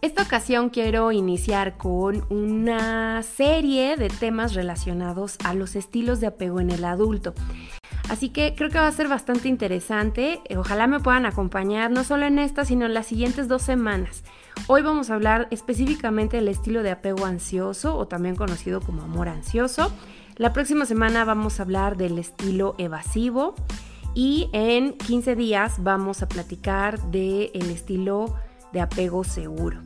Esta ocasión quiero iniciar con una serie de temas relacionados a los estilos de apego en el adulto. Así que creo que va a ser bastante interesante. Ojalá me puedan acompañar no solo en esta, sino en las siguientes dos semanas. Hoy vamos a hablar específicamente del estilo de apego ansioso o también conocido como amor ansioso. La próxima semana vamos a hablar del estilo evasivo y en 15 días vamos a platicar del estilo de apego seguro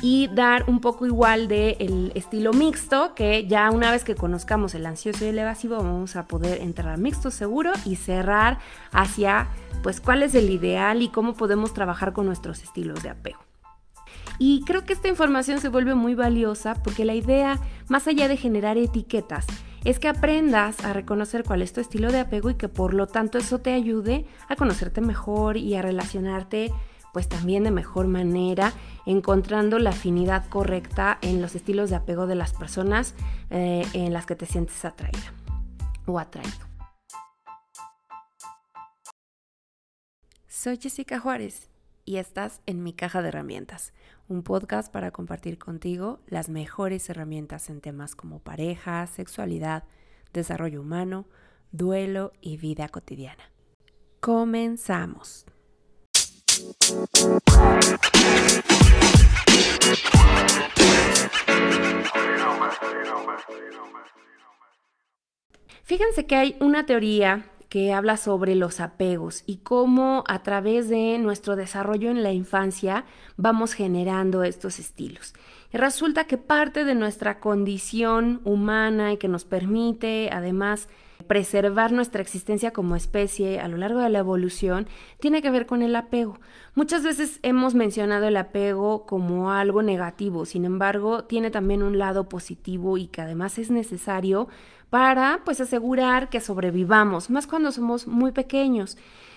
y dar un poco igual del estilo mixto que ya una vez que conozcamos el ansioso y el evasivo vamos a poder entrar mixto seguro y cerrar hacia pues cuál es el ideal y cómo podemos trabajar con nuestros estilos de apego. Y creo que esta información se vuelve muy valiosa porque la idea, más allá de generar etiquetas, es que aprendas a reconocer cuál es tu estilo de apego y que por lo tanto eso te ayude a conocerte mejor y a relacionarte pues también de mejor manera, encontrando la afinidad correcta en los estilos de apego de las personas eh, en las que te sientes atraída o atraído. Soy Jessica Juárez y estás en mi caja de herramientas, un podcast para compartir contigo las mejores herramientas en temas como pareja, sexualidad, desarrollo humano, duelo y vida cotidiana. Comenzamos. Fíjense que hay una teoría que habla sobre los apegos y cómo a través de nuestro desarrollo en la infancia vamos generando estos estilos. Y resulta que parte de nuestra condición humana y que nos permite además preservar nuestra existencia como especie a lo largo de la evolución tiene que ver con el apego. Muchas veces hemos mencionado el apego como algo negativo, sin embargo, tiene también un lado positivo y que además es necesario para pues asegurar que sobrevivamos, más cuando somos muy pequeños.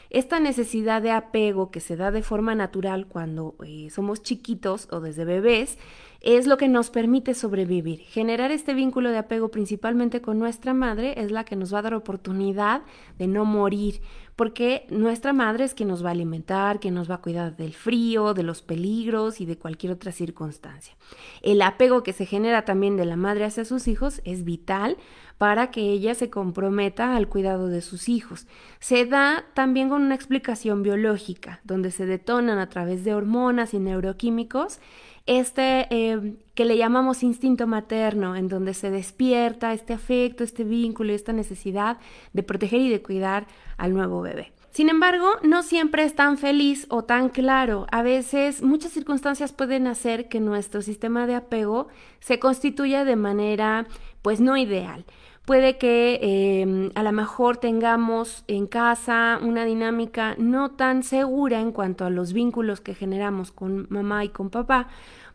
Esta necesidad de apego que se da de forma natural cuando eh, somos chiquitos o desde bebés es lo que nos permite sobrevivir. Generar este vínculo de apego principalmente con nuestra madre es la que nos va a dar oportunidad de no morir, porque nuestra madre es quien nos va a alimentar, quien nos va a cuidar del frío, de los peligros y de cualquier otra circunstancia. El apego que se genera también de la madre hacia sus hijos es vital para que ella se comprometa al cuidado de sus hijos. Se da también con una explicación biológica, donde se detonan a través de hormonas y neuroquímicos este eh, que le llamamos instinto materno, en donde se despierta este afecto, este vínculo y esta necesidad de proteger y de cuidar al nuevo bebé. Sin embargo, no siempre es tan feliz o tan claro. A veces muchas circunstancias pueden hacer que nuestro sistema de apego se constituya de manera pues no ideal. Puede que em, a lo mejor tengamos en casa una dinámica no tan segura en cuanto a los vínculos que generamos con mamá y con papá,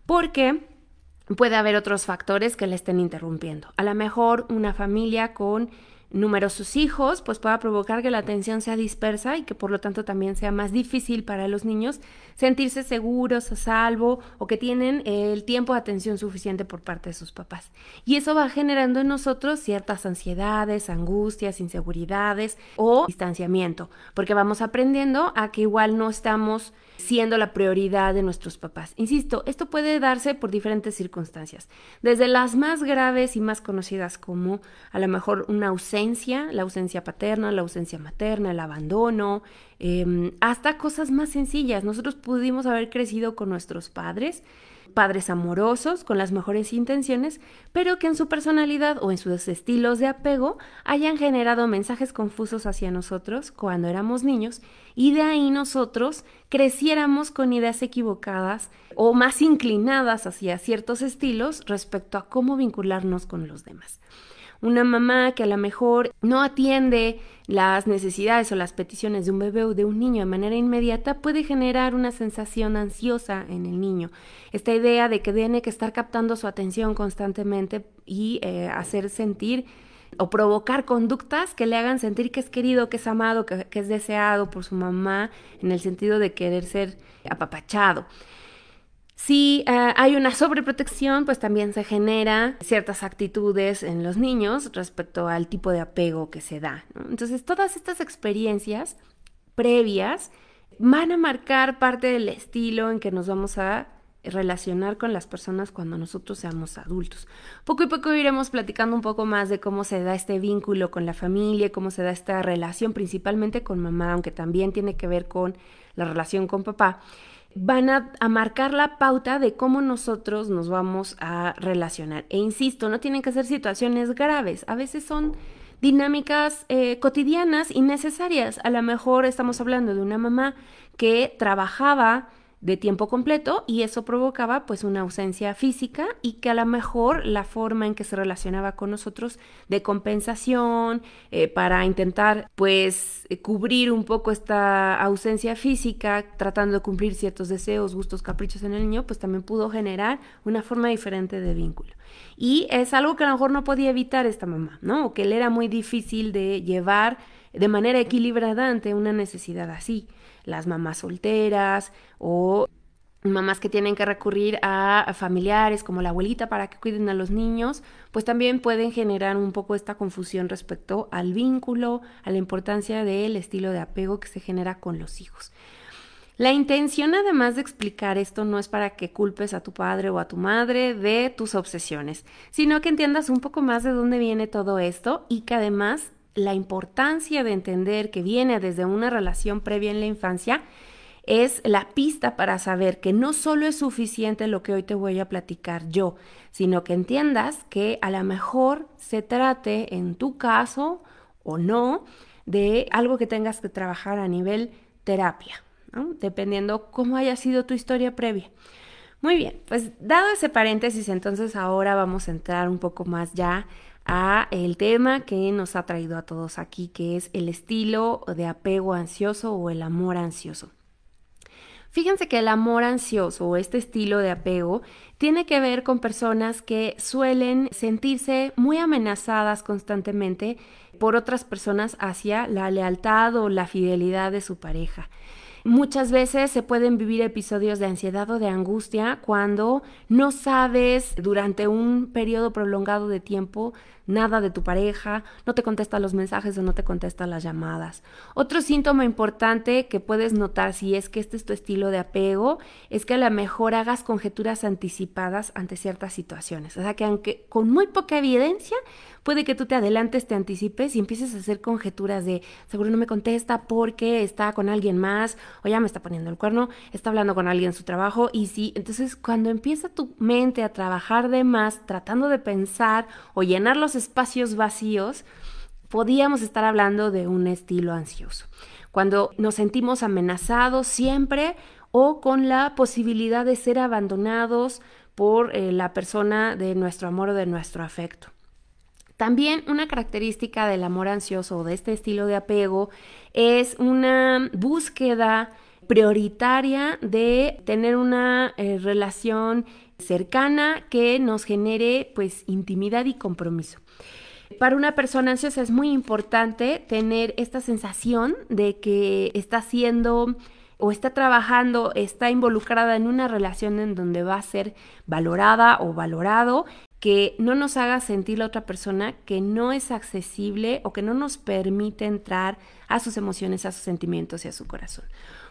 porque puede haber otros factores que le estén interrumpiendo. A lo mejor una familia con numerosos hijos, pues pueda provocar que la atención sea dispersa y que por lo tanto también sea más difícil para los niños sentirse seguros, a salvo o que tienen el tiempo de atención suficiente por parte de sus papás. Y eso va generando en nosotros ciertas ansiedades, angustias, inseguridades o distanciamiento, porque vamos aprendiendo a que igual no estamos siendo la prioridad de nuestros papás. Insisto, esto puede darse por diferentes circunstancias, desde las más graves y más conocidas como a lo mejor una ausencia, la ausencia paterna, la ausencia materna, el abandono, em, hasta cosas más sencillas. Nosotros pudimos haber crecido con nuestros padres, padres amorosos, con las mejores intenciones, pero que en su personalidad o en sus estilos de apego hayan generado mensajes confusos hacia nosotros cuando éramos niños y de ahí nosotros creciéramos con ideas equivocadas o más inclinadas hacia ciertos estilos respecto a cómo vincularnos con los demás una mamá que a lo mejor no atiende las necesidades o las peticiones de un bebé o de un niño de manera inmediata puede generar una sensación ansiosa en el niño. Esta idea de que tiene que estar captando su atención constantemente y eh, hacer sentir o provocar conductas que le hagan sentir que es querido, que es amado, que es deseado por su mamá, en el sentido de querer ser apapachado. Si eh, hay una sobreprotección, pues también se genera ciertas actitudes en los niños respecto al tipo de apego que se da. Entonces, todas estas experiencias previas van a marcar parte del estilo en que nos vamos a relacionar con las personas cuando nosotros seamos adultos. Poco y poco iremos platicando un poco más de cómo se da este vínculo con la familia, cómo se da esta relación principalmente con mamá, aunque también tiene que ver con la relación con papá van a, marcar la pauta de cómo nosotros nos vamos a relacionar. E insisto, no tienen que ser situaciones graves, a veces son dinámicas eh, cotidianas y necesarias. A lo mejor estamos hablando de una mamá que trabajaba de tiempo completo y eso provocaba pues una ausencia física y que a lo mejor la forma en que se relacionaba con nosotros de compensación eh, para intentar pues cubrir un poco esta ausencia física tratando de cumplir ciertos deseos, gustos, caprichos en el niño pues también pudo generar una forma diferente de vínculo. Y es algo que a lo mejor no podía evitar esta mamá, ¿no? O que le era muy difícil de llevar de manera equilibrada ante una necesidad así las mamás solteras o mamás que tienen que recurrir a familiares como la abuelita para que cuiden a los niños, pues también pueden generar un poco esta confusión respecto al vínculo, a la importancia del estilo de apego que se genera con los hijos. La intención además de explicar esto no es para que culpes a tu padre o a tu madre de tus obsesiones, sino que entiendas un poco más de dónde viene todo esto y que además la importancia de entender que viene desde una relación previa en la infancia es la pista para saber que no solo es suficiente lo que hoy te voy a platicar yo, sino que entiendas que a lo mejor se trate en tu caso o no de algo que tengas que trabajar a nivel terapia, dependiendo cómo haya sido tu historia previa. Muy bien, pues dado ese paréntesis, entonces ahora vamos a entrar un poco más ya a el tema que nos ha traído a todos aquí, que es el estilo de apego ansioso o el amor ansioso. Fíjense que el amor ansioso o este estilo de apego tiene que ver con personas que suelen sentirse muy amenazadas constantemente por otras personas hacia la lealtad o la fidelidad de su pareja. Muchas veces se pueden vivir episodios de ansiedad o de angustia cuando no sabes durante un periodo prolongado de tiempo nada de tu pareja, no te contesta los mensajes o no te contesta las llamadas. Otro síntoma importante que puedes notar si es que este es tu estilo de apego es que a lo mejor hagas conjeturas anticipadas ante ciertas situaciones. O sea que aunque con muy poca evidencia, puede que tú te adelantes, te anticipes y empieces a hacer conjeturas de seguro no me contesta porque está con alguien más o ya me está poniendo el cuerno, está hablando con alguien en su trabajo y sí, entonces cuando empieza tu mente a trabajar de más tratando de pensar o llenar los espacios vacíos, podíamos estar hablando de un estilo ansioso. Cuando nos sentimos amenazados siempre o con la posibilidad de ser abandonados por eh, la persona de nuestro amor o de nuestro afecto. También una característica del amor ansioso o de este estilo de apego es una búsqueda prioritaria de tener una eh, relación cercana que nos genere pues intimidad y compromiso. Para una persona ansiosa es muy importante tener esta sensación de que está haciendo o está trabajando, está involucrada en una relación en donde va a ser valorada o valorado, que no nos haga sentir la otra persona que no es accesible o que no nos permite entrar a sus emociones, a sus sentimientos y a su corazón.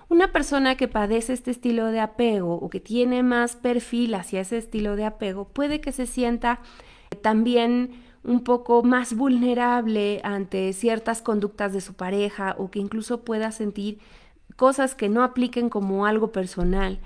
Una persona que padece este estilo de apego o que tiene más perfil hacia ese estilo de apego puede que se sienta también un poco más vulnerable ante ciertas conductas de su pareja o que incluso pueda sentir cosas que no apliquen como algo personal.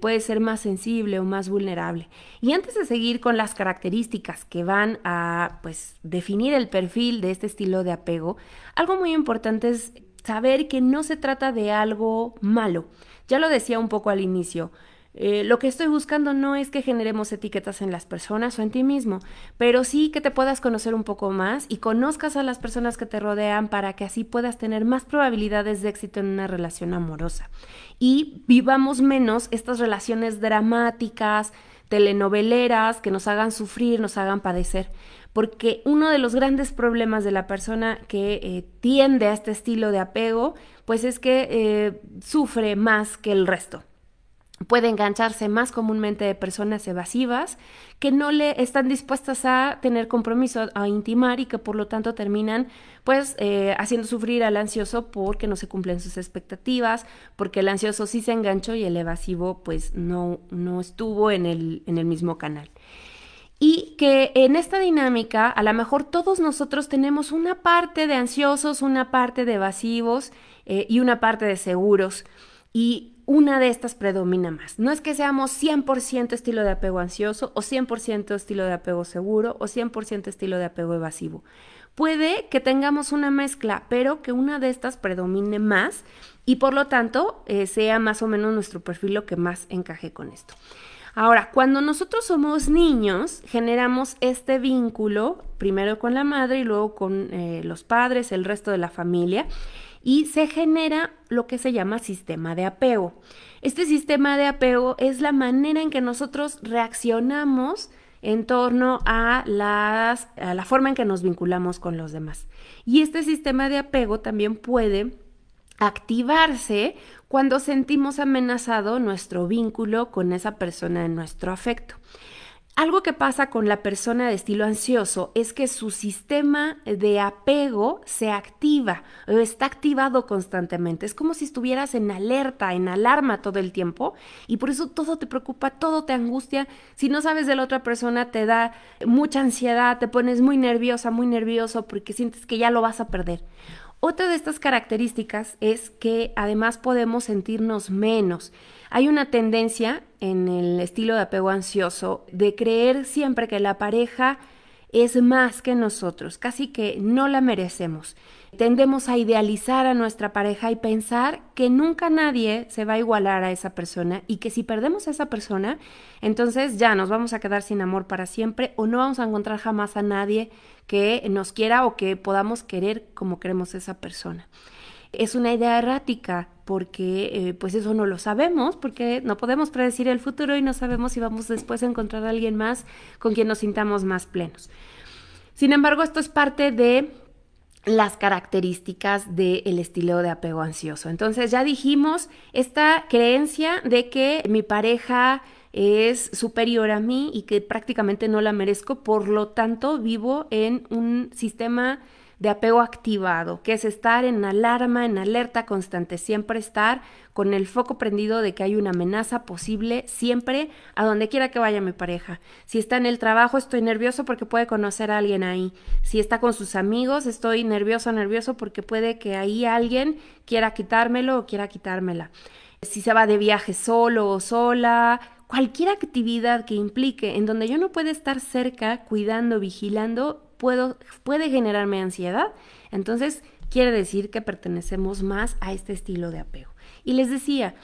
Puede ser más sensible o más vulnerable. Y antes de seguir con las características que van a pues definir el perfil de este estilo de apego, algo muy importante es saber que no se trata de algo malo. Ya lo decía un poco al inicio, eh, lo que estoy buscando no es que generemos etiquetas en las personas o en ti mismo, pero sí que te puedas conocer un poco más y conozcas a las personas que te rodean para que así puedas tener más probabilidades de éxito en una relación amorosa. Y vivamos menos estas relaciones dramáticas, telenoveleras, que nos hagan sufrir, nos hagan padecer. Porque uno de los grandes problemas de la persona que eh, tiende a este estilo de apego, pues es que eh, sufre más que el resto puede engancharse más comúnmente de personas evasivas que no le están dispuestas a tener compromiso, a intimar y que por lo tanto terminan pues eh, haciendo sufrir al ansioso porque no se cumplen sus expectativas, porque el ansioso sí se enganchó y el evasivo pues no, no estuvo en el, en el mismo canal. Y que en esta dinámica a lo mejor todos nosotros tenemos una parte de ansiosos, una parte de evasivos eh, y una parte de seguros. Y una de estas predomina más. No es que seamos 100% estilo de apego ansioso o 100% estilo de apego seguro o 100% estilo de apego evasivo. Puede que tengamos una mezcla, pero que una de estas predomine más y por lo tanto eh, sea más o menos nuestro perfil lo que más encaje con esto. Ahora, cuando nosotros somos niños, generamos este vínculo primero con la madre y luego con eh, los padres, el resto de la familia y se genera lo que se llama sistema de apego. Este sistema de apego es la manera en que nosotros reaccionamos en torno a, las, a la forma en que nos vinculamos con los demás. Y este sistema de apego también puede activarse cuando sentimos amenazado nuestro vínculo con esa persona en nuestro afecto. Algo que pasa con la persona de estilo ansioso es que su sistema de apego se activa o está activado constantemente. Es como si estuvieras en alerta, en alarma todo el tiempo y por eso todo te preocupa, todo te angustia. Si no sabes de la otra persona te da mucha ansiedad, te pones muy nerviosa, muy nervioso porque sientes que ya lo vas a perder. Otra de estas características es que además podemos sentirnos menos. Hay una tendencia en el estilo de apego ansioso de creer siempre que la pareja es más que nosotros, casi que no la merecemos. Tendemos a idealizar a nuestra pareja y pensar que nunca nadie se va a igualar a esa persona y que si perdemos a esa persona, entonces ya nos vamos a quedar sin amor para siempre o no vamos a encontrar jamás a nadie que nos quiera o que podamos querer como queremos esa persona es una idea errática porque eh, pues eso no lo sabemos, porque no podemos predecir el futuro y no sabemos si vamos después a encontrar a alguien más con quien nos sintamos más plenos. Sin embargo, esto es parte de las características del estilo de apego ansioso. Entonces ya dijimos esta creencia de que mi pareja es superior a mí y que prácticamente no la merezco, por lo tanto vivo en un sistema de apego activado, que es estar en alarma, en alerta constante, siempre estar con el foco prendido de que hay una amenaza posible siempre a donde quiera que vaya mi pareja. Si está en el trabajo, estoy nervioso porque puede conocer a alguien ahí. Si está con sus amigos, estoy nervioso, nervioso porque puede que ahí alguien quiera quitármelo o quiera quitármela. Si se va de viaje solo o sola, cualquier actividad que implique en donde yo no pueda estar cerca, cuidando, vigilando, puede generarme ansiedad, entonces quiere decir que pertenecemos más a este estilo de apego. Y les decía,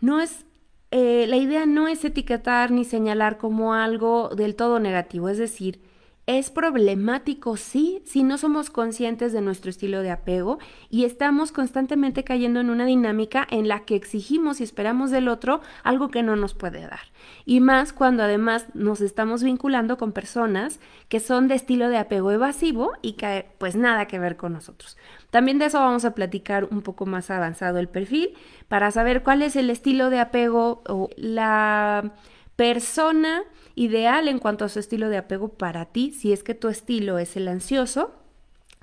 no es, eh, la idea no es etiquetar ni señalar como algo del todo negativo, es decir, es problemático, sí, si no somos conscientes de nuestro estilo de apego y estamos constantemente cayendo en una dinámica en la que exigimos y esperamos del otro algo que no nos puede dar. Y más cuando además nos estamos vinculando con personas que son de estilo de apego evasivo y que pues nada que ver con nosotros. También de eso vamos a platicar un poco más avanzado el perfil para saber cuál es el estilo de apego o la persona ideal en cuanto a su estilo de apego para ti, si es que tu estilo es el ansioso,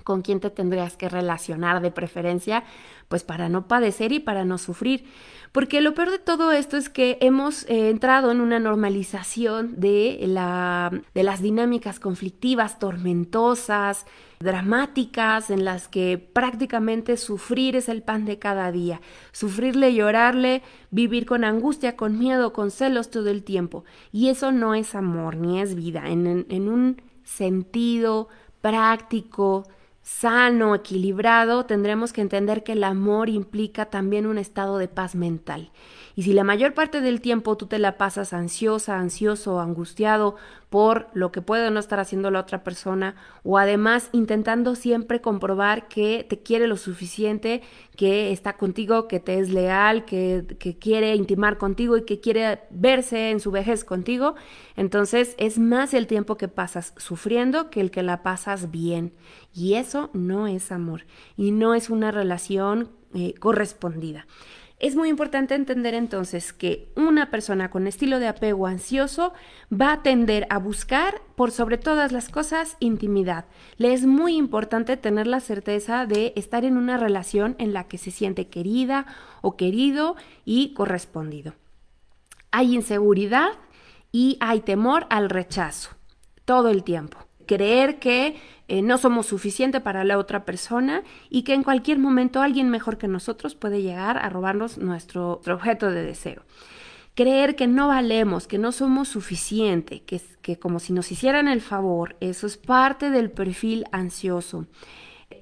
con quién te tendrías que relacionar de preferencia, pues para no padecer y para no sufrir. Porque lo peor de todo esto es que hemos eh, entrado en una normalización de, la, de las dinámicas conflictivas, tormentosas, dramáticas, en las que prácticamente sufrir es el pan de cada día. Sufrirle, llorarle, vivir con angustia, con miedo, con celos todo el tiempo. Y eso no es amor ni es vida. en, en un sentido práctico, sano, equilibrado, tendremos que entender que el amor implica también un estado de paz mental. Y si la mayor parte del tiempo tú te la pasas ansiosa, ansioso, angustiado por lo que puede no estar haciendo la otra persona, o además intentando siempre comprobar que te quiere lo suficiente, que está contigo, que te es leal, que, que quiere intimar contigo y que quiere verse en su vejez contigo, entonces es más el tiempo que pasas sufriendo que el que la pasas bien. Y eso no es amor y no es una relación eh, correspondida. Es muy importante entender entonces que una persona con estilo de apego ansioso va a tender a buscar, por sobre todas las cosas, intimidad. Le es muy importante tener la certeza de estar en una relación en la que se siente querida o querido y correspondido. Hay inseguridad y hay temor al rechazo todo el tiempo creer que eh, no somos suficiente para la otra persona y que en cualquier momento alguien mejor que nosotros puede llegar a robarnos nuestro, objeto de deseo. Creer que no valemos, que no somos suficiente, que, que como si nos hicieran el favor, eso es parte del perfil ansioso.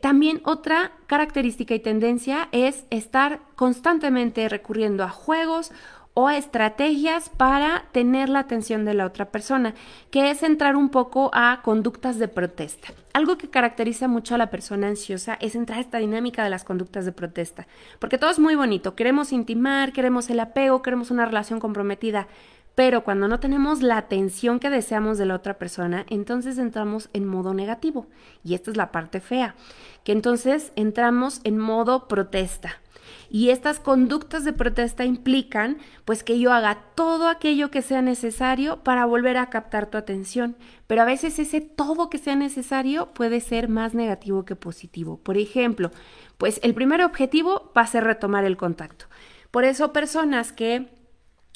También otra característica y tendencia es estar constantemente recurriendo a juegos o estrategias para tener la atención de la otra persona, que es entrar un poco a conductas de protesta. Algo que caracteriza mucho a la persona ansiosa es entrar a esta dinámica de las conductas de protesta, porque todo es muy bonito, queremos intimar, queremos el apego, queremos una relación comprometida, pero cuando no tenemos la atención que deseamos de la otra persona, entonces entramos en modo negativo. Y esta es la parte fea, que entonces entramos en modo protesta. Y estas conductas de protesta implican pues que yo haga todo aquello que sea necesario para volver a captar tu atención, pero a veces ese todo que sea necesario puede ser más negativo que positivo. Por ejemplo, pues el primer objetivo va a ser retomar el contacto. Por eso personas que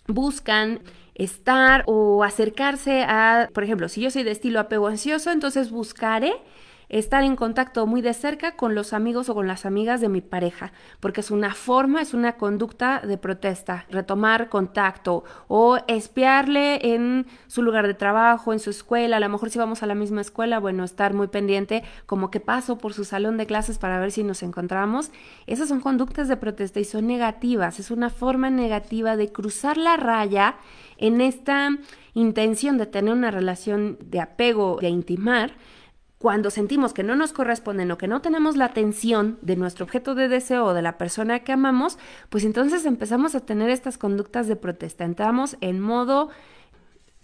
buscan estar o acercarse a, por ejemplo, si yo soy de estilo apego ansioso, entonces buscaré estar en contacto muy de cerca con los amigos o con las amigas de mi pareja, porque es una forma, es una conducta de protesta, retomar contacto o espiarle en su lugar de trabajo, en su escuela, a lo mejor si vamos a la misma escuela, bueno, estar muy pendiente como que paso por su salón de clases para ver si nos encontramos. Esas son conductas de protesta y son negativas, es una forma negativa de cruzar la raya en esta intención de tener una relación de apego, de intimar, cuando sentimos que no nos corresponden o que no tenemos la atención de nuestro objeto de deseo o de la persona que amamos, pues entonces empezamos a tener estas conductas de protesta. Entramos en modo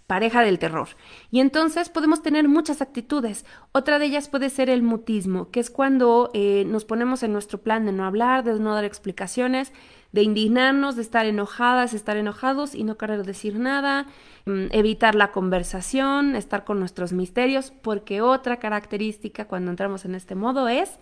pareja del terror. Y entonces podemos tener muchas actitudes. Otra de ellas puede ser el mutismo, que es cuando eh, nos ponemos en nuestro plan de no hablar, de no dar explicaciones, de indignarnos, de estar enojadas, estar enojados y no querer decir nada, mm, evitar la conversación, estar con nuestros misterios, porque otra característica cuando entramos en este modo es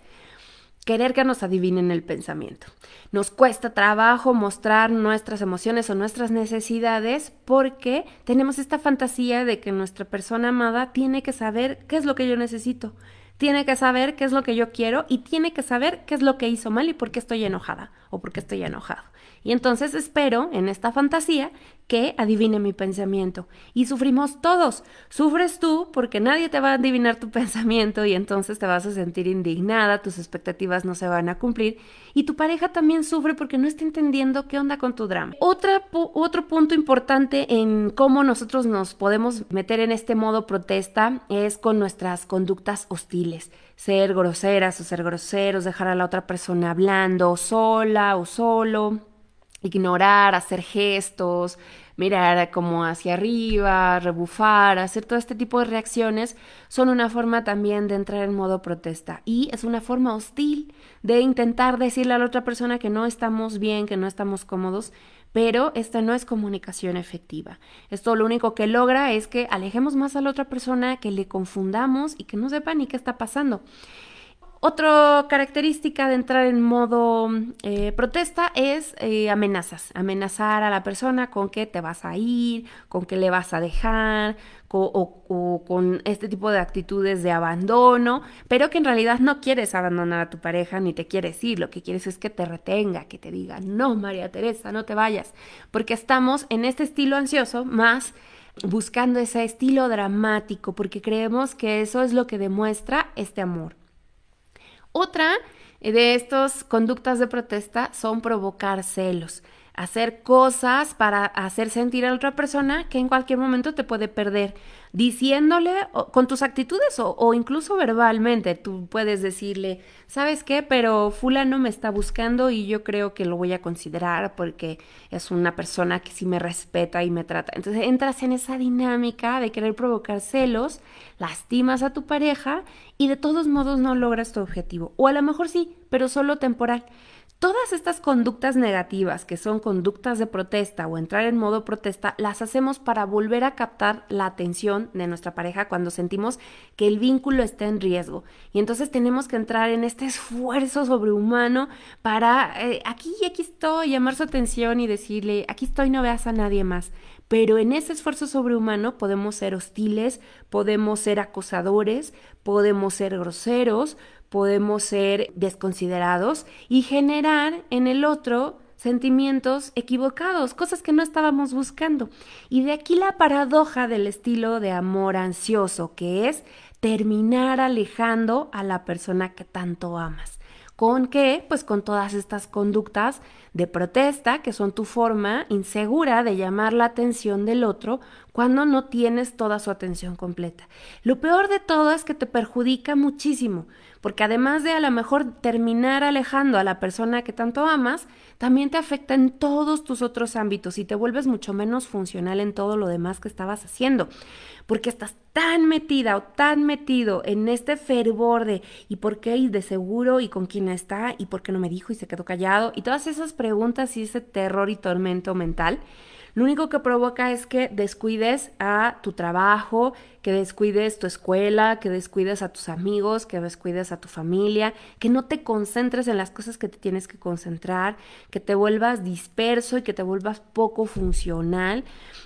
querer que nos adivinen el pensamiento. Nos cuesta trabajo mostrar nuestras emociones o nuestras necesidades porque tenemos esta fantasía de que nuestra persona amada tiene que saber qué es lo que yo necesito tiene que saber qué es lo que yo quiero y tiene que saber qué es lo que hizo mal y por qué estoy enojada o por qué estoy enojado. Y entonces espero en esta fantasía que adivine mi pensamiento. Y sufrimos todos. Sufres tú porque nadie te va a adivinar tu pensamiento y entonces te vas a sentir indignada, tus expectativas no se van a cumplir y tu pareja también sufre porque no está entendiendo qué onda con tu drama. Otra, otro punto importante en cómo nosotros nos podemos meter en este modo protesta es con nuestras conductas hostiles ser groseras o ser groseros, dejar a la otra persona hablando sola o solo, ignorar, hacer gestos, mirar como hacia arriba, rebufar, hacer todo este tipo de reacciones, son una forma también de entrar en modo protesta. Y es una forma hostil de intentar decirle a la otra persona que no estamos bien, que no estamos cómodos, pero esta no es comunicación efectiva. Esto lo único que logra es que alejemos más a la otra persona, que le confundamos y que no sepa ni qué está pasando. Otra característica de entrar en modo eh, protesta es eh, amenazas, amenazar a la persona con que te vas a ir, con que le vas a dejar, o, con este tipo de actitudes de abandono, pero que en realidad no quieres abandonar a tu pareja ni te quieres ir, lo que quieres es que te retenga, que te diga, no, María Teresa, no te vayas, porque estamos en este estilo ansioso más buscando ese estilo dramático, porque creemos que eso es lo que demuestra este amor. Otra de estas conductas de protesta son provocar celos, hacer cosas para hacer sentir a otra persona que en cualquier momento te puede perder diciéndole con tus actitudes o, incluso verbalmente. Tú puedes decirle, ¿sabes qué? Pero fulano me está buscando y yo creo que lo voy a considerar porque es una persona que sí me respeta y me trata. Entonces entras en esa dinámica de querer provocar celos, lastimas a tu pareja y de todos modos no logras tu objetivo. O a lo mejor sí, pero solo temporal Todas estas conductas negativas, que son conductas de protesta o entrar en modo protesta, las hacemos para volver a captar la atención de nuestra pareja cuando sentimos que el vínculo está en riesgo. Y entonces tenemos que entrar en este esfuerzo sobrehumano para, eh, aquí, aquí estoy, llamar su atención y decirle, aquí estoy, no veas a nadie más. Pero en ese esfuerzo sobrehumano podemos ser hostiles, podemos ser acosadores, podemos ser groseros, podemos ser desconsiderados y generar en el otro sentimientos equivocados, cosas que no estábamos buscando. Y de aquí la paradoja del estilo de amor ansioso, que es terminar alejando a la persona que tanto amas. ¿Con qué? Pues con todas estas conductas de protesta, que son tu forma insegura de llamar la atención del otro cuando no tienes toda su atención completa. Lo peor de todo es que te perjudica muchísimo, porque además de a lo mejor terminar alejando a la persona que tanto amas, también te afecta en todos tus otros ámbitos y te vuelves mucho menos funcional en todo lo demás que estabas haciendo, porque estás tan metida o tan metido en este fervor de ¿y por qué? y de seguro y con quién está y por qué no me dijo y se quedó callado y todas esas preguntas y ese terror y tormento mental lo único que provoca es que descuides a tu trabajo, que descuides tu escuela, que descuides a tus amigos, que descuides a tu familia, que no te concentres en las cosas que te tienes que concentrar, que te vuelvas disperso y que te vuelvas poco funcional.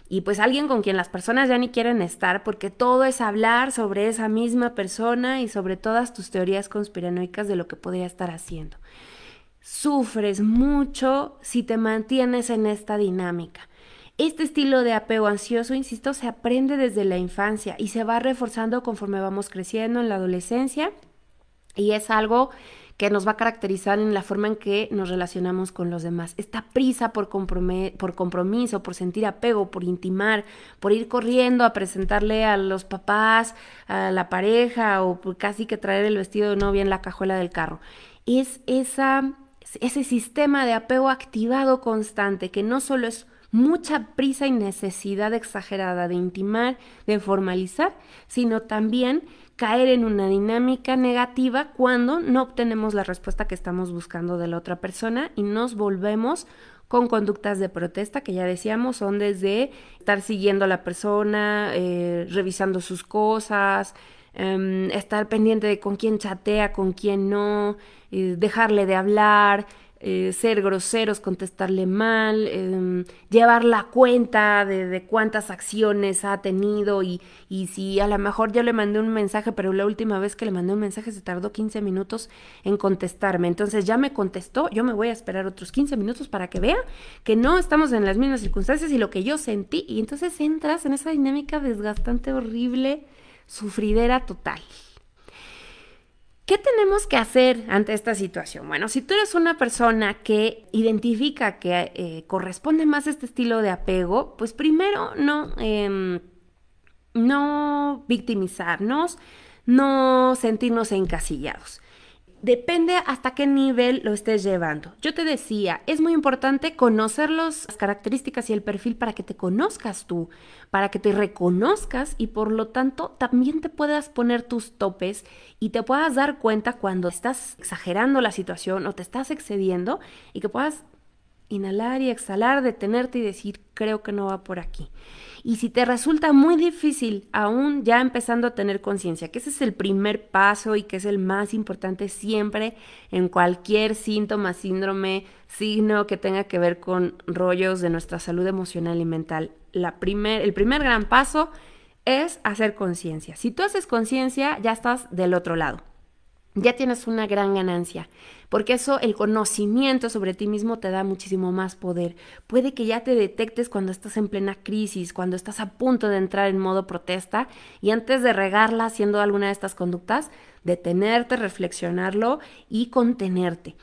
Y pues alguien con quien las personas ya ni quieren estar porque todo es hablar sobre esa misma persona y sobre todas tus teorías conspiranoicas de lo que podría estar haciendo. Sufres mucho si te mantienes en esta dinámica. Este estilo de apego ansioso, insisto, se aprende desde la infancia y se va reforzando conforme vamos creciendo en la adolescencia y es algo que nos va a caracterizar en la forma en que nos relacionamos con los demás. Esta prisa por, por compromiso, por sentir apego, por intimar, por ir corriendo a presentarle a los papás, a la pareja o por casi que traer el vestido de novia en la cajuela del carro. Es esa, ese sistema de apego activado constante que no solo es mucha prisa y necesidad exagerada de intimar, de formalizar, sino también caer en una dinámica negativa cuando no obtenemos la respuesta que estamos buscando de la otra persona y nos volvemos con conductas de protesta que ya decíamos son desde estar siguiendo a la persona, eh, revisando sus cosas, em, estar pendiente de con quién chatea, con quién no, eh, dejarle de hablar, eh, ser groseros, contestarle mal, em, llevar la cuenta de, cuántas acciones ha tenido y, y, si a lo mejor yo le mandé un mensaje, pero la última vez que le mandé un mensaje se tardó 15 minutos en contestarme. Entonces ya me contestó, yo me voy a esperar otros 15 minutos para que vea que no estamos en las mismas circunstancias y lo que yo sentí. Y entonces entras en esa dinámica desgastante, horrible, sufridera total. ¿Qué tenemos que hacer ante esta situación? Bueno, si tú eres una persona que identifica que eh, corresponde más a este estilo de apego, pues primero no, em, no victimizarnos, no sentirnos encasillados. Depende hasta qué nivel lo estés llevando. Yo te decía, es muy importante conocer las características y el perfil para que te conozcas tú, para que te reconozcas y por lo tanto también te puedas poner tus topes y te puedas dar cuenta cuando estás exagerando la situación o te estás excediendo y que puedas inhalar y exhalar, detenerte y decir, creo que no va por aquí. Y si te resulta muy difícil, aún ya empezando a tener conciencia, que ese es el primer paso y que es el más importante siempre en cualquier síntoma, síndrome, signo que tenga que ver con rollos de nuestra salud emocional y mental, la primer, el primer gran paso es hacer conciencia. Si tú haces conciencia, ya estás del otro lado ya tienes una gran ganancia, porque eso, el conocimiento sobre ti mismo te da muchísimo más poder. Puede que ya te detectes cuando estás en plena crisis, cuando estás a punto de entrar en modo protesta y antes de regarla haciendo alguna de estas conductas, detenerte, reflexionarlo y contenerte.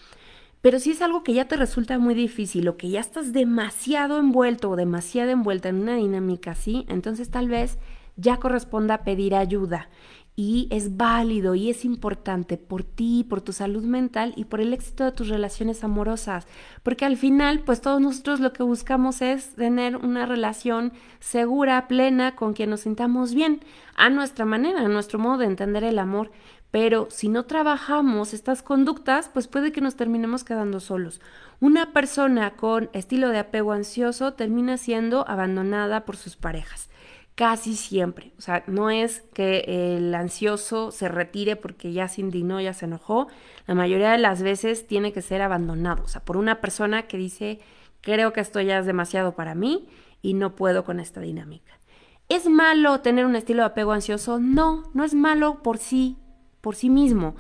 Pero si es algo que ya te resulta muy difícil o que ya estás demasiado envuelto o demasiado envuelta en una dinámica así, entonces tal vez ya corresponda pedir ayuda y es válido y es importante por ti, por tu salud mental y por el éxito de tus relaciones amorosas, porque al final pues todos nosotros lo que buscamos es tener una relación segura, plena, con quien nos sintamos bien, a nuestra manera, a nuestro modo de entender el amor, Pero si no trabajamos estas conductas, pues puede que nos terminemos quedando solos. Una persona con estilo de apego ansioso termina siendo abandonada por sus parejas. Casi siempre. O sea, no es que el ansioso se retire porque ya se indignó, ya se enojó. La mayoría de las veces tiene que ser abandonado. O sea, por una persona que dice, creo que esto ya es demasiado para mí y no puedo con esta dinámica. ¿Es malo tener un estilo de apego ansioso? No, no es malo por sí, por sí mismo.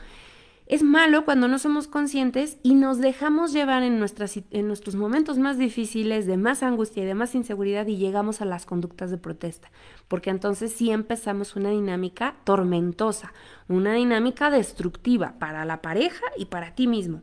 Es malo cuando no somos conscientes y nos dejamos llevar en, nuestros momentos más difíciles, de más angustia y de más inseguridad y llegamos a las conductas de protesta, porque entonces sí empezamos una dinámica tormentosa, una dinámica destructiva para la pareja y para ti mismo.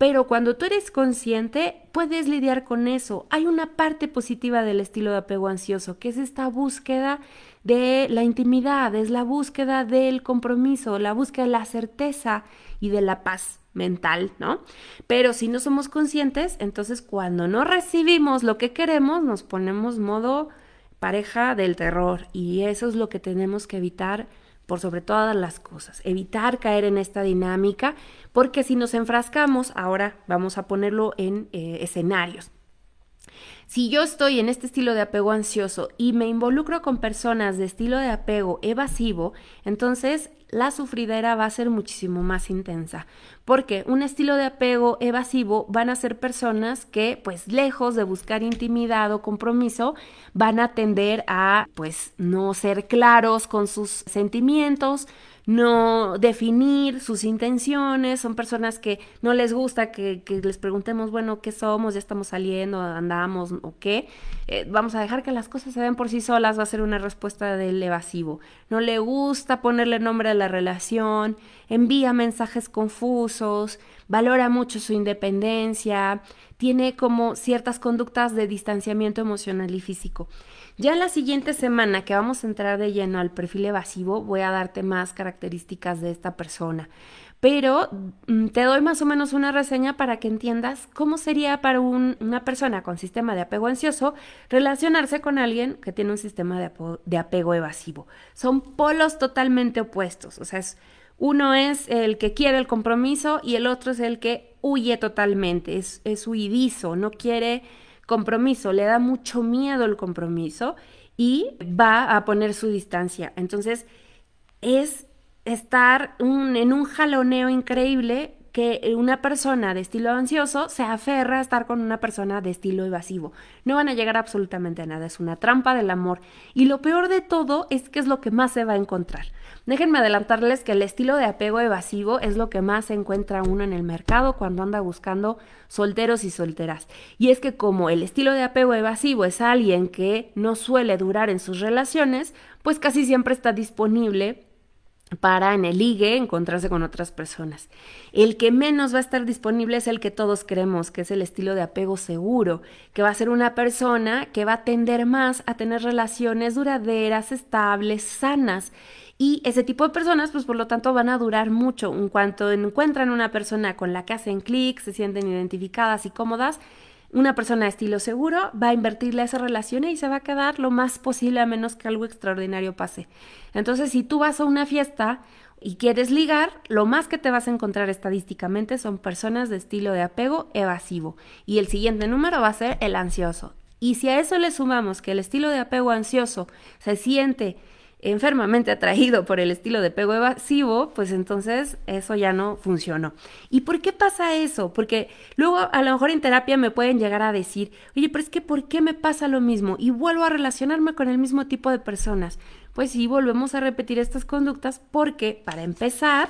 Pero cuando tú eres consciente, puedes lidiar con eso. Hay una parte positiva del estilo de apego ansioso, que es esta búsqueda de la intimidad, es la búsqueda del compromiso, la búsqueda de la certeza y de la paz mental, ¿no? Pero si no somos conscientes, entonces cuando no recibimos lo que queremos, nos ponemos modo pareja del terror y eso es lo que tenemos que evitar por sobre todas las cosas, evitar caer en esta dinámica, porque si nos enfrascamos, ahora vamos a ponerlo en eh, escenarios. Si yo estoy en este estilo de apego ansioso y me involucro con personas de estilo de apego evasivo, entonces la sufridera va a ser muchísimo más intensa, porque un estilo de apego evasivo van a ser personas que, pues lejos de buscar intimidad o compromiso, van a tender a, pues, no ser claros con sus sentimientos, no definir sus intenciones, son personas que no les gusta que, les preguntemos, bueno, ¿qué somos? ¿Ya estamos saliendo? ¿Andamos? ¿O qué? Eh, vamos a dejar que las cosas se den por sí solas, va a ser una respuesta del evasivo. No le gusta ponerle nombre a la relación, envía mensajes confusos, valora mucho su independencia, tiene como ciertas conductas de distanciamiento emocional y físico. Ya la siguiente semana que vamos a entrar de lleno al perfil evasivo, voy a darte más características de esta persona. Pero mm, te doy más o menos una reseña para que entiendas cómo sería para una persona con sistema de apego ansioso relacionarse con alguien que tiene un sistema de, de apego evasivo. Son polos totalmente opuestos. O sea, es, uno es el que quiere el compromiso y el otro es el que huye totalmente. Es, es huidizo, no quiere compromiso, le da mucho miedo el compromiso y va a poner su distancia. Entonces, es estar en un jaloneo increíble que una persona de estilo ansioso se aferra a estar con una persona de estilo evasivo. No van a llegar absolutamente a nada, es una trampa del amor. Y lo peor de todo es que es lo que más se va a encontrar. Déjenme adelantarles que el estilo de apego evasivo es lo que más se encuentra uno en el mercado cuando anda buscando solteros y solteras. Y es que como el estilo de apego evasivo es alguien que no suele durar en sus relaciones, pues casi siempre está disponible para en el ligue encontrarse con otras personas. El que menos va a estar disponible es el que todos creemos, que es el estilo de apego seguro, que va a ser una persona que va a tender más a tener relaciones duraderas, estables, sanas. Y ese tipo de personas, pues por lo tanto, van a durar mucho. En cuanto encuentran una persona con la que hacen clic, se sienten identificadas y cómodas, una persona de estilo seguro va a invertirle a esa relación y se va a quedar lo más posible a menos que algo extraordinario pase. Entonces, si tú vas a una fiesta y quieres ligar, lo más que te vas a encontrar estadísticamente son personas de estilo de apego evasivo. Y el siguiente número va a ser el ansioso. Y si a eso le sumamos que el estilo de apego ansioso se siente enfermamente atraído por el estilo de pego evasivo, pues entonces eso ya no funcionó. ¿Y por qué pasa eso? Porque luego a lo mejor en terapia me pueden llegar a decir, oye, pero es que ¿por qué me pasa lo mismo? Y vuelvo a relacionarme con el mismo tipo de personas. Pues sí, volvemos a repetir estas conductas porque, para empezar,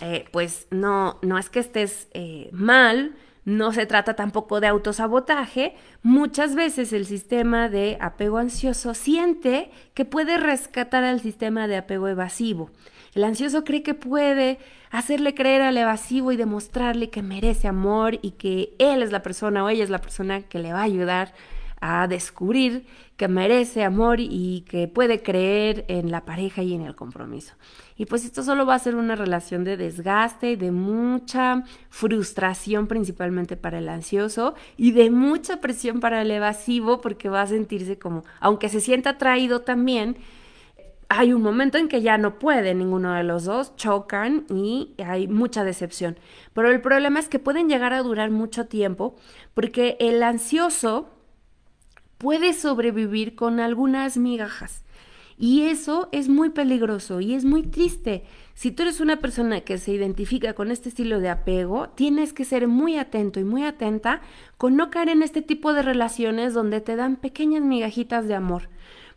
eh, pues no, no es que estés eh, mal, no se trata tampoco de autosabotaje. Muchas veces el sistema de apego ansioso siente que puede rescatar al sistema de apego evasivo. El ansioso cree que puede hacerle creer al evasivo y demostrarle que merece amor y que él es la persona o ella es la persona que le va a ayudar a descubrir que merece amor y que puede creer en la pareja y en el compromiso. Y pues esto solo va a ser una relación de desgaste, de mucha frustración principalmente para el ansioso y de mucha presión para el evasivo porque va a sentirse como, aunque se sienta atraído también, hay un momento en que ya no puede ninguno de los dos, chocan y hay mucha decepción. Pero el problema es que pueden llegar a durar mucho tiempo porque el ansioso puede sobrevivir con algunas migajas. Y eso es muy peligroso y es muy triste. Si tú eres una persona que se identifica con este estilo de apego, tienes que ser muy atento y muy atenta con no caer en este tipo de relaciones donde te dan pequeñas migajitas de amor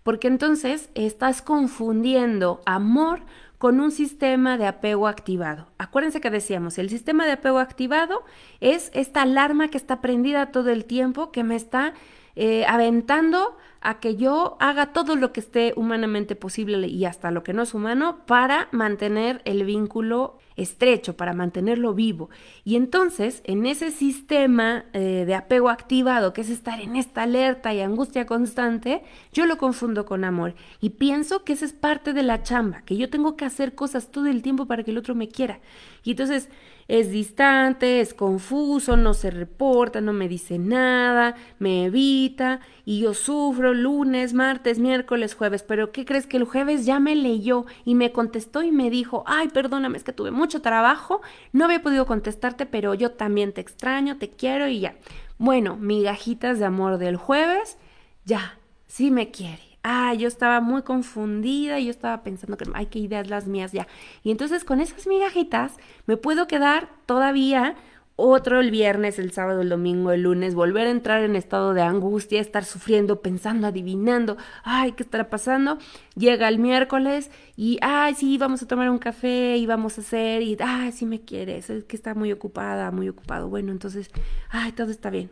porque entonces estás confundiendo amor con un sistema de apego activado. Acuérdense que decíamos, el sistema de apego activado es esta alarma que está prendida todo el tiempo, que me está eh, aventando a que yo haga todo lo que esté humanamente posible y hasta lo que no es humano para mantener el vínculo estrecho, para mantenerlo vivo. Y entonces, en ese sistema eh, de apego activado, que es estar en esta alerta y angustia constante, yo lo confundo con amor. Y pienso que esa es parte de la chamba, que yo tengo que hacer cosas todo el tiempo para que el otro me quiera. Y entonces es distante, es confuso, no se reporta, no me dice nada, me evita y yo sufro lunes, martes, miércoles, jueves. Pero ¿qué crees que el jueves ya me leyó y me contestó y me dijo, ay, perdóname, es que tuve mucho trabajo, no había podido contestarte, pero yo también te extraño, te quiero y ya. Bueno, migajitas de amor del jueves, ya, sí me quiere ah, yo estaba muy confundida, y yo estaba pensando que, hay que ideas las mías ya. Y entonces con esas migajitas me puedo quedar todavía otro el viernes, el sábado, el domingo, el lunes, volver a entrar en estado de angustia, estar sufriendo, pensando, adivinando, ay, ¿qué estará pasando? Llega el miércoles y, ay, sí, vamos a tomar un café y vamos a hacer, y, ay, sí me quieres, es que está muy ocupada, muy ocupado. Bueno, entonces, ay, todo está bien.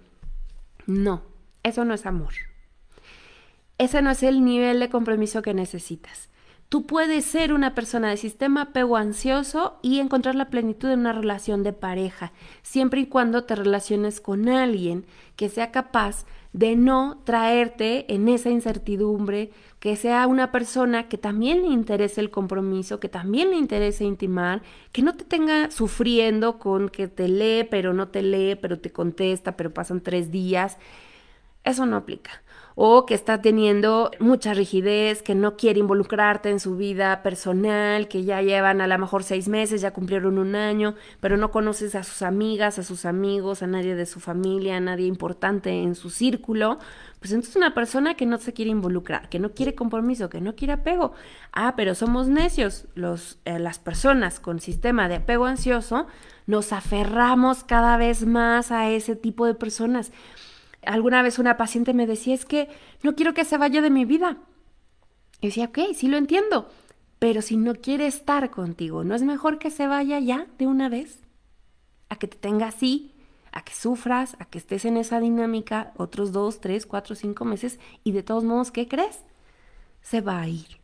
No, eso no es amor ese no es el nivel de compromiso que necesitas. Tú puedes ser una persona de sistema apego ansioso y encontrar la plenitud en una relación de pareja, siempre y cuando te relaciones con alguien que sea capaz de no traerte en esa incertidumbre, que sea una persona que también le interese el compromiso, que también le interese intimar, que no te tenga sufriendo con que te lee, pero no te lee, pero te contesta, pero pasan tres días. Eso no aplica o que está teniendo mucha rigidez, que no quiere involucrarte en su vida personal, que ya llevan a lo mejor seis meses, ya cumplieron un año, pero no conoces a sus amigas, a sus amigos, a nadie de su familia, a nadie importante en su círculo, pues entonces una persona que no se quiere involucrar, que no quiere compromiso, que no quiere apego. Ah, pero somos necios, los, eh, las personas con sistema de apego ansioso, nos aferramos cada vez más a ese tipo de personas. Alguna vez una paciente me decía, es que no quiero que se vaya de mi vida. Y decía, ok, sí lo entiendo, pero si no quiere estar contigo, ¿no es mejor que se vaya ya de una vez? A que te tenga así, a que sufras, a que estés en esa dinámica otros dos, tres, cuatro, cinco meses y de todos modos, ¿qué crees? Se va a ir.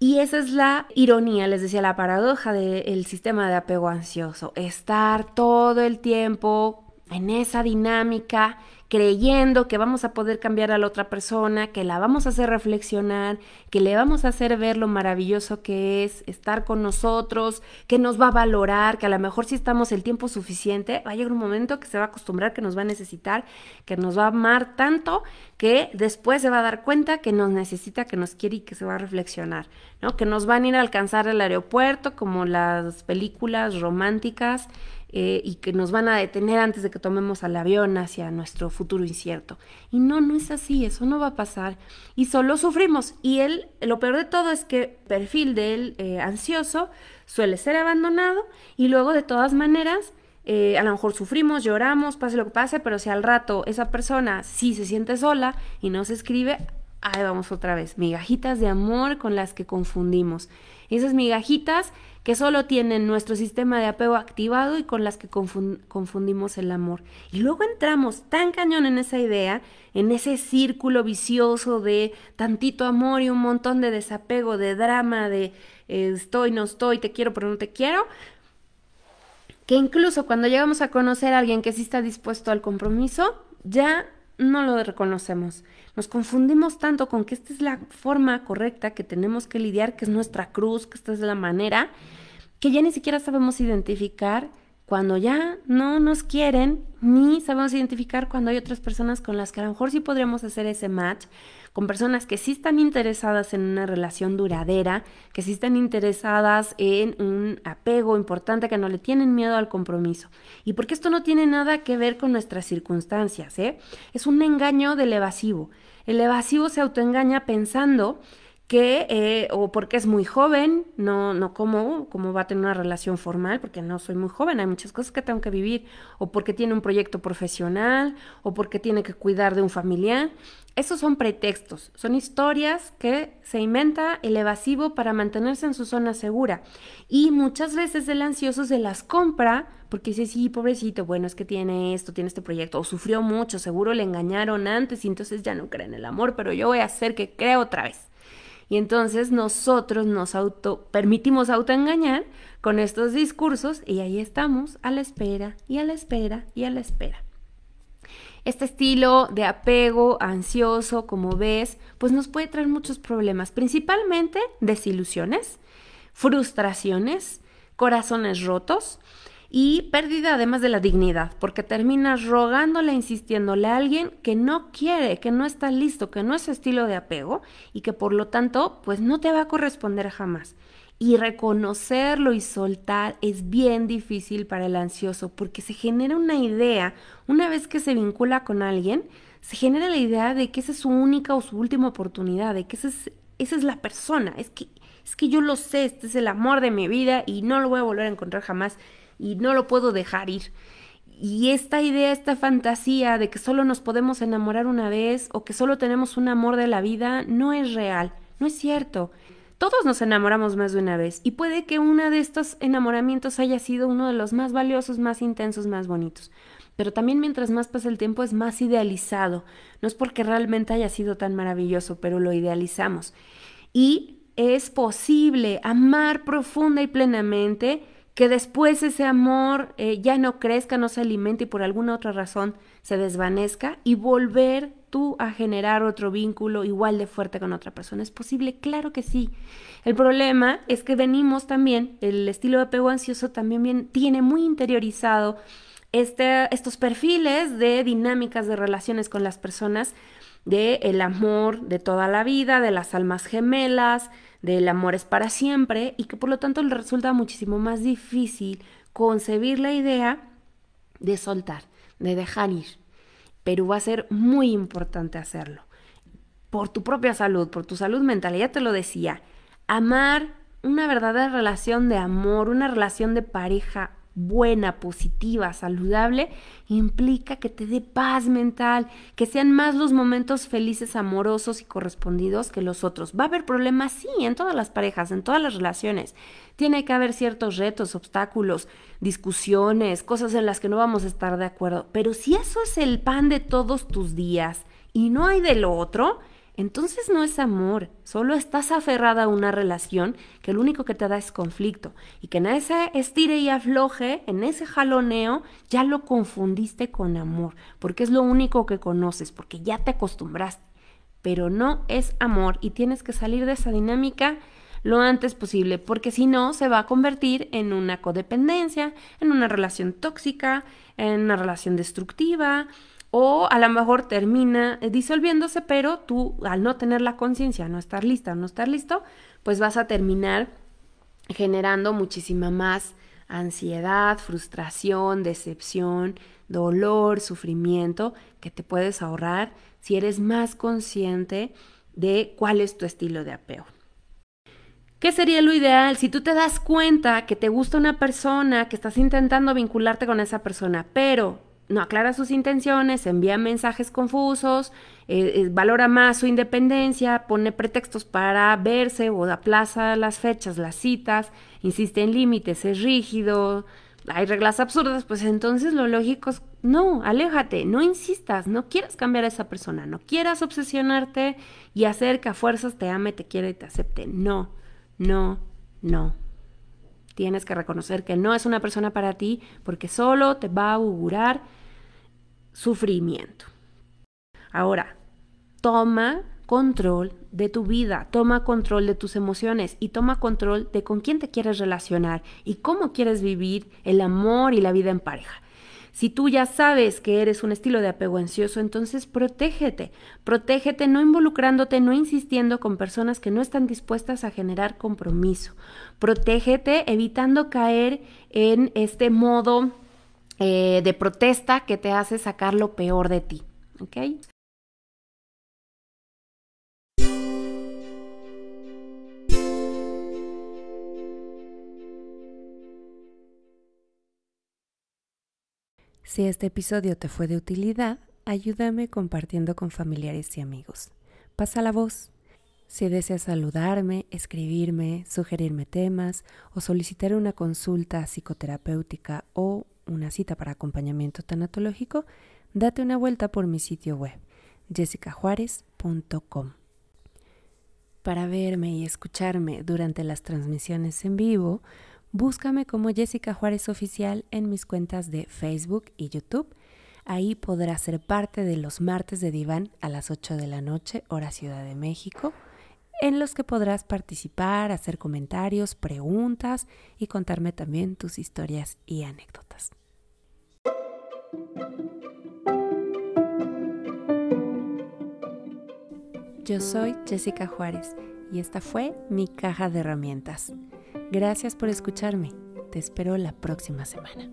Y esa es la ironía, les decía, la paradoja del sistema de apego ansioso. Estar todo el tiempo en esa dinámica, creyendo que vamos a poder cambiar a la otra persona, que la vamos a hacer reflexionar, que le vamos a hacer ver lo maravilloso que es estar con nosotros, que nos va a valorar, que a lo mejor si estamos el tiempo suficiente, va a llegar un momento que se va a acostumbrar, que nos va a necesitar, que nos va a amar tanto, que después se va a dar cuenta que nos necesita, que nos quiere y que se va a reflexionar, ¿no? Que nos van a ir a alcanzar al aeropuerto como las películas románticas eh, y que nos van a detener antes de que tomemos al avión hacia nuestro futuro incierto. Y no, no es así, eso no va a pasar. Y solo sufrimos. Y él, lo peor de todo es que el perfil del eh, ansioso suele ser abandonado y luego de todas maneras eh, a lo mejor sufrimos, lloramos, pase lo que pase, pero si al rato esa persona sí se siente sola y no se escribe, ahí vamos otra vez, migajitas de amor con las que confundimos. Esas migajitas que solo tienen nuestro sistema de apego activado y con las que confundimos el amor. Y luego entramos tan cañón en esa idea, en ese círculo vicioso de tantito amor y un montón de desapego, de drama, de eh, estoy, no estoy, te quiero, pero no te quiero, que incluso cuando llegamos a conocer a alguien que sí está dispuesto al compromiso, ya no lo reconocemos. Nos confundimos tanto con que esta es la forma correcta que tenemos que lidiar, que es nuestra cruz, que esta es la manera, que ya ni siquiera sabemos identificar cuando ya no nos quieren, ni sabemos identificar cuando hay otras personas con las que a lo mejor sí podríamos hacer ese match, con personas que sí están interesadas en una relación duradera, que sí están interesadas en un apego importante, que no le tienen miedo al compromiso. Y porque esto no tiene nada que ver con nuestras circunstancias, ¿eh? Es un engaño del evasivo. El evasivo se autoengaña pensando que eh, o porque es muy joven, no, no como, como va a tener una relación formal, porque no soy muy joven, hay muchas cosas que tengo que vivir, o porque tiene un proyecto profesional, o porque tiene que cuidar de un familiar. Esos son pretextos, son historias que se inventa el evasivo para mantenerse en su zona segura. Y muchas veces el ansioso se las compra porque dice, sí, pobrecito, bueno, es que tiene esto, tiene este proyecto, o sufrió mucho, seguro le engañaron antes y entonces ya no cree en el amor, pero yo voy a hacer que crea otra vez. Y entonces nosotros nos auto, permitimos autoengañar con estos discursos y ahí estamos a la espera y a la espera y a la espera. Este estilo de apego ansioso, como ves, pues nos puede traer muchos problemas, principalmente desilusiones, frustraciones, corazones rotos y pérdida además de la dignidad, porque terminas rogándole, insistiéndole a alguien que no quiere, que no está listo, que no es estilo de apego y que por lo tanto pues no te va a corresponder jamás. Y reconocerlo y soltar es bien difícil para el ansioso porque se genera una idea, una vez que se vincula con alguien, se genera la idea de que esa es su única o su última oportunidad, de que esa es, esa es la persona, es que, es que yo lo sé, este es el amor de mi vida y no lo voy a volver a encontrar jamás y no lo puedo dejar ir. Y esta idea, esta fantasía de que solo nos podemos enamorar una vez o que solo tenemos un amor de la vida no es real, no es cierto. Todos nos enamoramos más de una vez y puede que uno de estos enamoramientos haya sido uno de los más valiosos, más intensos, más bonitos. Pero también mientras más pasa el tiempo es más idealizado. No es porque realmente haya sido tan maravilloso, pero lo idealizamos. Y es posible amar profunda y plenamente que después ese amor eh, ya no crezca, no se alimente y por alguna otra razón se desvanezca y volver tú a generar otro vínculo igual de fuerte con otra persona. ¿Es posible? Claro que sí. El problema es que venimos también, el estilo de apego ansioso también tiene muy interiorizado este, estos perfiles de dinámicas de relaciones con las personas, de el amor de toda la vida, de las almas gemelas, del amor es para siempre y que por lo tanto le resulta muchísimo más difícil concebir la idea de soltar, de dejar ir. Pero va a ser muy importante hacerlo. Por tu propia salud, por tu salud mental, ya te lo decía, amar una verdadera relación de amor, una relación de pareja buena, positiva, saludable, implica que te dé paz mental, que sean más los momentos felices, amorosos y correspondidos que los otros. Va a haber problemas, sí, en todas las parejas, en todas las relaciones. Tiene que haber ciertos retos, obstáculos, discusiones, cosas en las que no vamos a estar de acuerdo. Pero si eso es el pan de todos tus días y no hay de lo otro, entonces no es amor, solo estás aferrada a una relación que lo único que te da es conflicto y que en ese estire y afloje, en ese jaloneo, ya lo confundiste con amor, porque es lo único que conoces, porque ya te acostumbraste, pero no es amor y tienes que salir de esa dinámica lo antes posible, porque si no se va a convertir en una codependencia, en una relación tóxica, en una relación destructiva, o a lo mejor termina eh, disolviéndose, pero tú al no tener la conciencia, no estar lista, no estar listo, pues vas a terminar generando muchísima más ansiedad, frustración, decepción, dolor, sufrimiento que te puedes ahorrar si eres más consciente de cuál es tu estilo de apego. ¿Qué sería lo ideal si tú te das cuenta que te gusta una persona, que estás intentando vincularte con esa persona, pero no aclara sus intenciones, envía mensajes confusos, eh, eh, valora más su independencia, pone pretextos para verse o aplaza las fechas, las citas, insiste en límites, es rígido, hay reglas absurdas, pues entonces lo lógico es, no, aléjate, no insistas, no quieras cambiar a esa persona, no quieras obsesionarte y hacer que a fuerzas te ame, te quiera y te acepte. No, no, no. Tienes que reconocer que no es una persona para ti porque solo te va a augurar sufrimiento. Ahora, toma control de tu vida, toma control de tus emociones y toma control de con quién te quieres relacionar y cómo quieres vivir el amor y la vida en pareja. Si tú ya sabes que eres un estilo de apego ansioso, entonces protégete. Protégete no involucrándote, no insistiendo con personas que no están dispuestas a generar compromiso. Protégete evitando caer en este modo eh, de protesta que te hace sacar lo peor de ti. ¿Ok? Si este episodio te fue de utilidad, ayúdame compartiendo con familiares y amigos. Pasa la voz. Si deseas saludarme, escribirme, sugerirme temas o solicitar una consulta psicoterapéutica o una cita para acompañamiento tanatológico, date una vuelta por mi sitio web, jessicajuárez.com. Para verme y escucharme durante las transmisiones en vivo, Búscame como Jessica Juárez Oficial en mis cuentas de Facebook y YouTube. Ahí podrás ser parte de los martes de diván a las 8 de la noche, hora Ciudad de México, en los que podrás participar, hacer comentarios, preguntas y contarme también tus historias y anécdotas. Yo soy Jessica Juárez y esta fue mi caja de herramientas. Gracias por escucharme. Te espero la próxima semana.